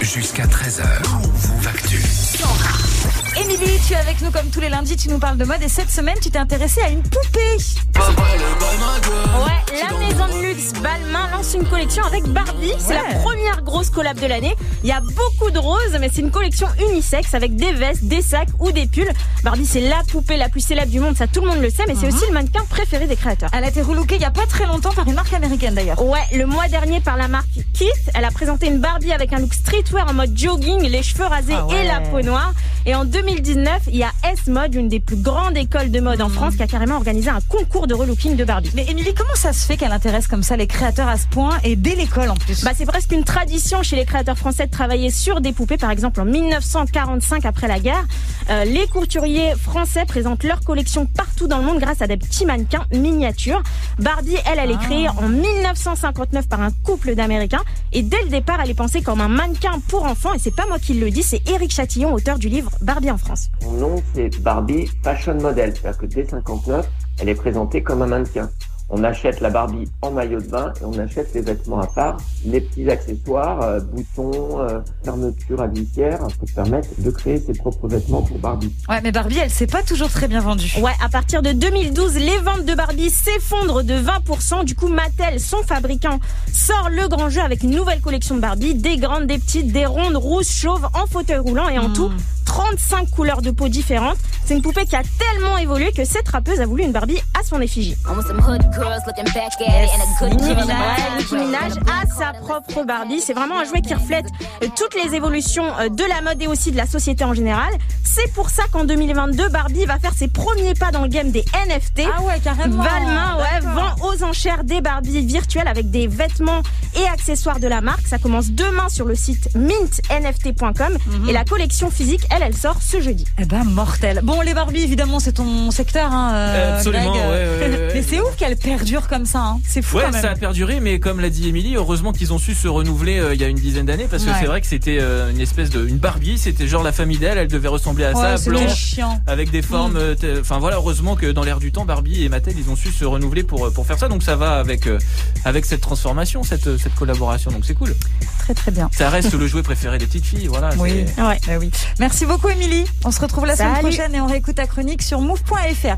Jusqu'à 13h, Move Actu. Émilie, tu es avec nous comme tous les lundis, tu nous parles de mode et cette semaine tu t'es intéressée à une poupée. Ouais, collection avec Barbie. C'est la première grosse collab de l'année. Il y a beaucoup de roses, mais c'est une collection unisexe avec des vestes, des sacs ou des pulls. Barbie, c'est la poupée la plus célèbre du monde, ça tout le monde le sait, mais c'est aussi le mannequin préféré des créateurs. Elle a été relookée il y a pas très longtemps par une marque américaine d'ailleurs. Ouais, le mois dernier par la marque Keith, elle a présenté une Barbie avec un look streetwear en mode jogging, les cheveux rasés Ah ouais. et la peau noire. Et en 2019, il y a S-Mode, une des plus grandes écoles de mode en France, qui a carrément organisé un concours de relooking de Barbie. Mais Émilie, comment ça se fait qu'elle intéresse comme ça les créateurs à ce point et dès l'école en plus? Bah, c'est presque une tradition chez les créateurs français de travailler sur des poupées. Par exemple, en 1945, après la guerre, euh, les couturiers français présentent leur collection partout dans le monde grâce à des petits mannequins miniatures. Barbie, elle, elle est créée en 1959 par un couple d'Américains. Et dès le départ, elle est pensée comme un mannequin pour enfants. Et c'est pas moi qui le dis, c'est Éric Chatillon, auteur du livre Barbie en France. Son nom, c'est Barbie Fashion Model. C'est-à-dire que dès 59, elle est présentée comme un mannequin. On achète la Barbie en maillot de bain et on achète les vêtements à part, les petits accessoires, euh, boutons, euh, fermetures à glissière, pour permettre de créer ses propres vêtements pour Barbie. Ouais, mais Barbie, elle s'est pas toujours très bien vendue. Ouais, à partir de 2012, les ventes de Barbie s'effondrent de 20%. Du coup, Mattel, son fabricant, sort le grand jeu avec une nouvelle collection de Barbie, des grandes, des petites, des rondes, rouges, chauves, en fauteuil roulant et en tout 35 couleurs de peau différentes. C'est une poupée qui a tellement évolué que cette rappeuse a voulu une Barbie à son effigie. Nicki Minaj, a sa propre Barbie. C'est vraiment un jouet qui reflète euh, toutes les évolutions euh, de la mode et aussi de la société en général. C'est pour ça qu'en 2022, Barbie va faire ses premiers pas dans le game des NFT. Ah ouais, carrément. Balmain ouais, vend aux enchères des Barbies virtuelles avec des vêtements et accessoires de la marque. Ça commence demain sur le site mintnft.com et la collection physique, elle, elle sort ce jeudi. Eh ben, mortel. Bon, les Barbie, évidemment, c'est ton secteur, hein, euh, Absolument, Greg. ouais, ouais, ouais. Mais c'est ouf qu'elle perdure comme ça, hein. C'est fou Ouais, quand même. ça a perduré, mais comme l'a dit Émilie, heureusement qu'ils ont su se renouveler euh, il y a une dizaine d'années, parce que Ouais. c'est vrai que c'était euh, une espèce de une Barbie, c'était genre la famille d'elle, elle devait ressembler à Ouais, ça, blanche, chiant. avec des formes. euh, t- Enfin voilà, heureusement que dans l'air du temps, Barbie et Mattel, ils ont su se renouveler pour euh, pour faire ça, donc ça va avec euh, avec cette transformation, cette euh, cette collaboration, donc c'est cool. Très très bien. Ça reste le jouet préféré des petites filles, voilà. Oui. Ouais. Bah oui. Merci beaucoup, Émilie. On se retrouve la semaine prochaine et on réécoute ta chronique sur move.fr.